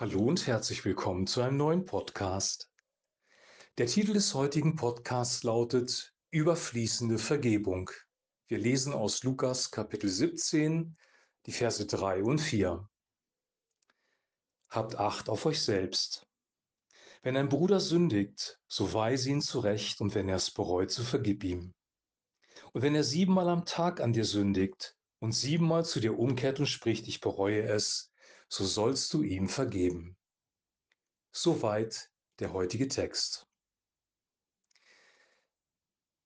Hallo und herzlich willkommen zu einem neuen Podcast. Der Titel des heutigen Podcasts lautet Überfließende Vergebung. Wir lesen aus Lukas Kapitel 17, die Verse 3 und 4. Habt Acht auf euch selbst. Wenn ein Bruder sündigt, so weise ihn zurecht und wenn er es bereut, so vergib ihm. Und wenn er siebenmal am Tag an dir sündigt und siebenmal zu dir umkehrt und spricht, ich bereue es, so sollst du ihm vergeben. Soweit der heutige Text.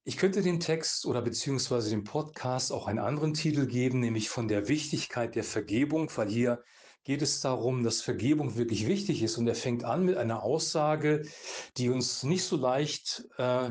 Ich könnte dem Text oder beziehungsweise dem Podcast auch einen anderen Titel geben, nämlich von der Wichtigkeit der Vergebung, weil hier geht es darum, dass Vergebung wirklich wichtig ist. Und er fängt an mit einer Aussage, die uns nicht so leicht äh,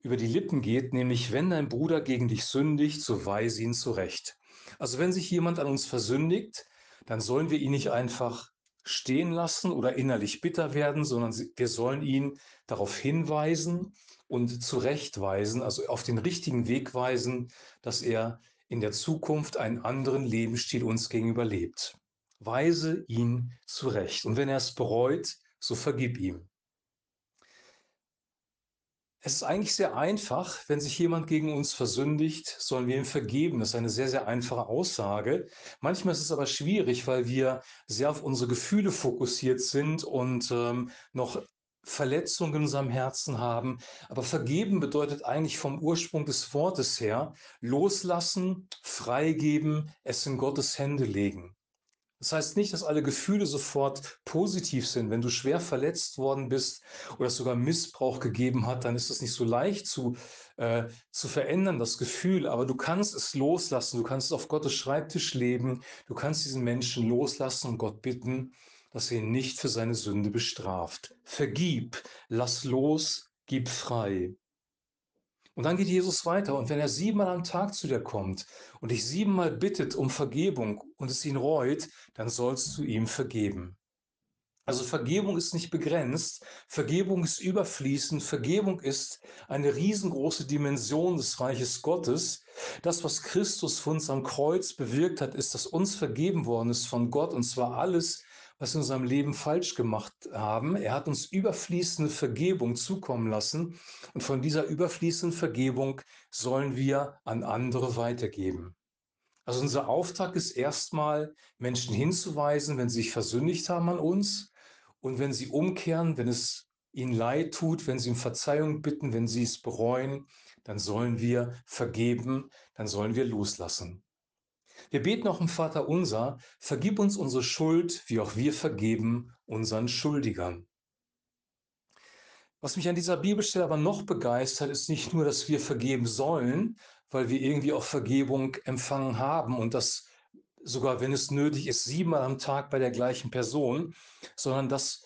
über die Lippen geht, nämlich wenn dein Bruder gegen dich sündigt, so weise ihn zurecht. Also wenn sich jemand an uns versündigt, dann sollen wir ihn nicht einfach stehen lassen oder innerlich bitter werden, sondern wir sollen ihn darauf hinweisen und zurechtweisen, also auf den richtigen Weg weisen, dass er in der Zukunft einen anderen Lebensstil uns gegenüber lebt. Weise ihn zurecht. Und wenn er es bereut, so vergib ihm. Es ist eigentlich sehr einfach, wenn sich jemand gegen uns versündigt, sollen wir ihm vergeben. Das ist eine sehr, sehr einfache Aussage. Manchmal ist es aber schwierig, weil wir sehr auf unsere Gefühle fokussiert sind und ähm, noch Verletzungen in unserem Herzen haben. Aber vergeben bedeutet eigentlich vom Ursprung des Wortes her loslassen, freigeben, es in Gottes Hände legen. Das heißt nicht, dass alle Gefühle sofort positiv sind. Wenn du schwer verletzt worden bist oder es sogar Missbrauch gegeben hat, dann ist es nicht so leicht zu, äh, zu verändern, das Gefühl. Aber du kannst es loslassen. Du kannst es auf Gottes Schreibtisch leben. Du kannst diesen Menschen loslassen und Gott bitten, dass er ihn nicht für seine Sünde bestraft. Vergib, lass los, gib frei. Und dann geht Jesus weiter. Und wenn er siebenmal am Tag zu dir kommt und dich siebenmal bittet um Vergebung und es ihn reut, dann sollst du ihm vergeben. Also Vergebung ist nicht begrenzt, Vergebung ist überfließend, Vergebung ist eine riesengroße Dimension des Reiches Gottes. Das, was Christus für uns am Kreuz bewirkt hat, ist, dass uns vergeben worden ist von Gott und zwar alles, was wir in unserem Leben falsch gemacht haben. Er hat uns überfließende Vergebung zukommen lassen und von dieser überfließenden Vergebung sollen wir an andere weitergeben. Also unser Auftrag ist erstmal, Menschen hinzuweisen, wenn sie sich versündigt haben an uns und wenn sie umkehren, wenn es ihnen leid tut, wenn sie um Verzeihung bitten, wenn sie es bereuen, dann sollen wir vergeben, dann sollen wir loslassen. Wir beten auch im Vater unser, vergib uns unsere Schuld, wie auch wir vergeben unseren Schuldigern. Was mich an dieser Bibelstelle aber noch begeistert, ist nicht nur, dass wir vergeben sollen, weil wir irgendwie auch Vergebung empfangen haben und das sogar, wenn es nötig ist, siebenmal am Tag bei der gleichen Person, sondern dass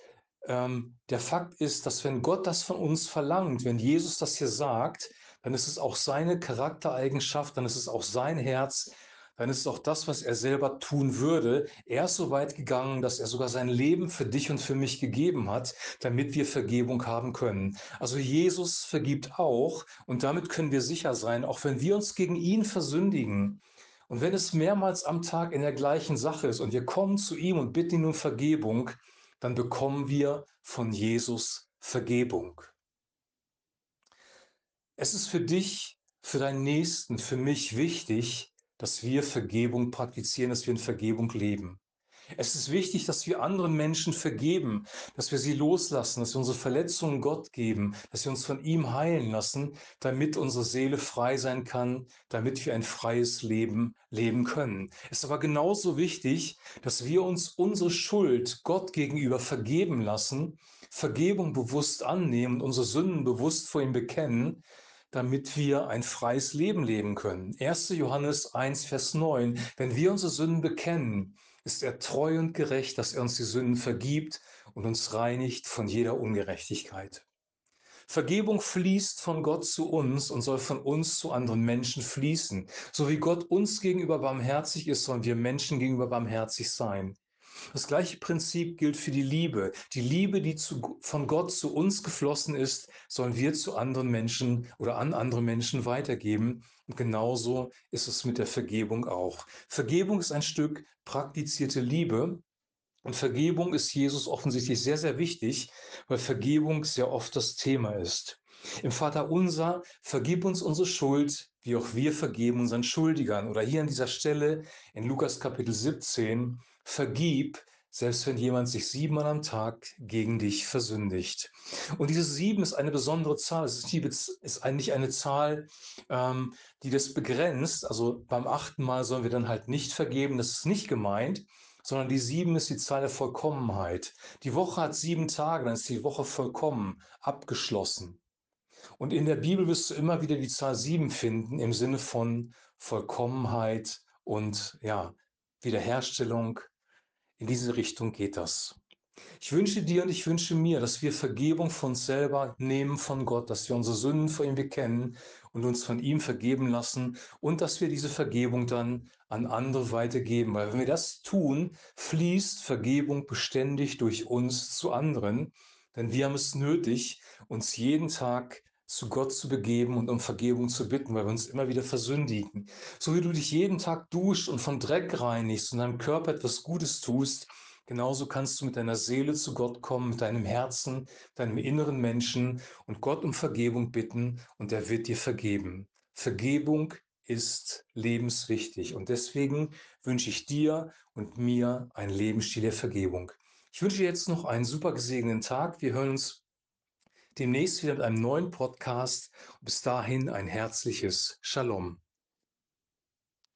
ähm, der Fakt ist, dass wenn Gott das von uns verlangt, wenn Jesus das hier sagt, dann ist es auch seine Charaktereigenschaft, dann ist es auch sein Herz, dann ist es auch das, was er selber tun würde. Er ist so weit gegangen, dass er sogar sein Leben für dich und für mich gegeben hat, damit wir Vergebung haben können. Also Jesus vergibt auch und damit können wir sicher sein, auch wenn wir uns gegen ihn versündigen. Und wenn es mehrmals am Tag in der gleichen Sache ist und wir kommen zu ihm und bitten ihn um Vergebung, dann bekommen wir von Jesus Vergebung. Es ist für dich, für deinen Nächsten, für mich wichtig, dass wir Vergebung praktizieren, dass wir in Vergebung leben. Es ist wichtig, dass wir anderen Menschen vergeben, dass wir sie loslassen, dass wir unsere Verletzungen Gott geben, dass wir uns von ihm heilen lassen, damit unsere Seele frei sein kann, damit wir ein freies Leben leben können. Es ist aber genauso wichtig, dass wir uns unsere Schuld Gott gegenüber vergeben lassen, Vergebung bewusst annehmen und unsere Sünden bewusst vor ihm bekennen, damit wir ein freies Leben leben können. 1. Johannes 1, Vers 9. Wenn wir unsere Sünden bekennen, ist er treu und gerecht, dass er uns die Sünden vergibt und uns reinigt von jeder Ungerechtigkeit. Vergebung fließt von Gott zu uns und soll von uns zu anderen Menschen fließen. So wie Gott uns gegenüber barmherzig ist, sollen wir Menschen gegenüber barmherzig sein. Das gleiche Prinzip gilt für die Liebe. Die Liebe, die zu, von Gott zu uns geflossen ist, sollen wir zu anderen Menschen oder an andere Menschen weitergeben. Und genauso ist es mit der Vergebung auch. Vergebung ist ein Stück praktizierte Liebe. Und Vergebung ist Jesus offensichtlich sehr, sehr wichtig, weil Vergebung sehr oft das Thema ist. Im Vater unser, vergib uns unsere Schuld, wie auch wir vergeben unseren Schuldigern. Oder hier an dieser Stelle in Lukas Kapitel 17, vergib, selbst wenn jemand sich siebenmal am Tag gegen dich versündigt. Und dieses sieben ist eine besondere Zahl. Es ist eigentlich eine Zahl, ähm, die das begrenzt. Also beim achten Mal sollen wir dann halt nicht vergeben. Das ist nicht gemeint sondern die sieben ist die Zahl der Vollkommenheit. Die Woche hat sieben Tage, dann ist die Woche vollkommen, abgeschlossen. Und in der Bibel wirst du immer wieder die Zahl sieben finden im Sinne von Vollkommenheit und ja, Wiederherstellung. In diese Richtung geht das. Ich wünsche dir und ich wünsche mir, dass wir Vergebung von uns selber nehmen von Gott, dass wir unsere Sünden vor ihm bekennen und uns von ihm vergeben lassen und dass wir diese Vergebung dann an andere weitergeben. Weil wenn wir das tun, fließt Vergebung beständig durch uns zu anderen, denn wir haben es nötig, uns jeden Tag zu Gott zu begeben und um Vergebung zu bitten, weil wir uns immer wieder versündigen. So wie du dich jeden Tag duscht und von Dreck reinigst und deinem Körper etwas Gutes tust, Genauso kannst du mit deiner Seele zu Gott kommen, mit deinem Herzen, deinem inneren Menschen und Gott um Vergebung bitten und er wird dir vergeben. Vergebung ist lebenswichtig und deswegen wünsche ich dir und mir einen Lebensstil der Vergebung. Ich wünsche dir jetzt noch einen super gesegneten Tag. Wir hören uns demnächst wieder mit einem neuen Podcast. Bis dahin ein herzliches Shalom.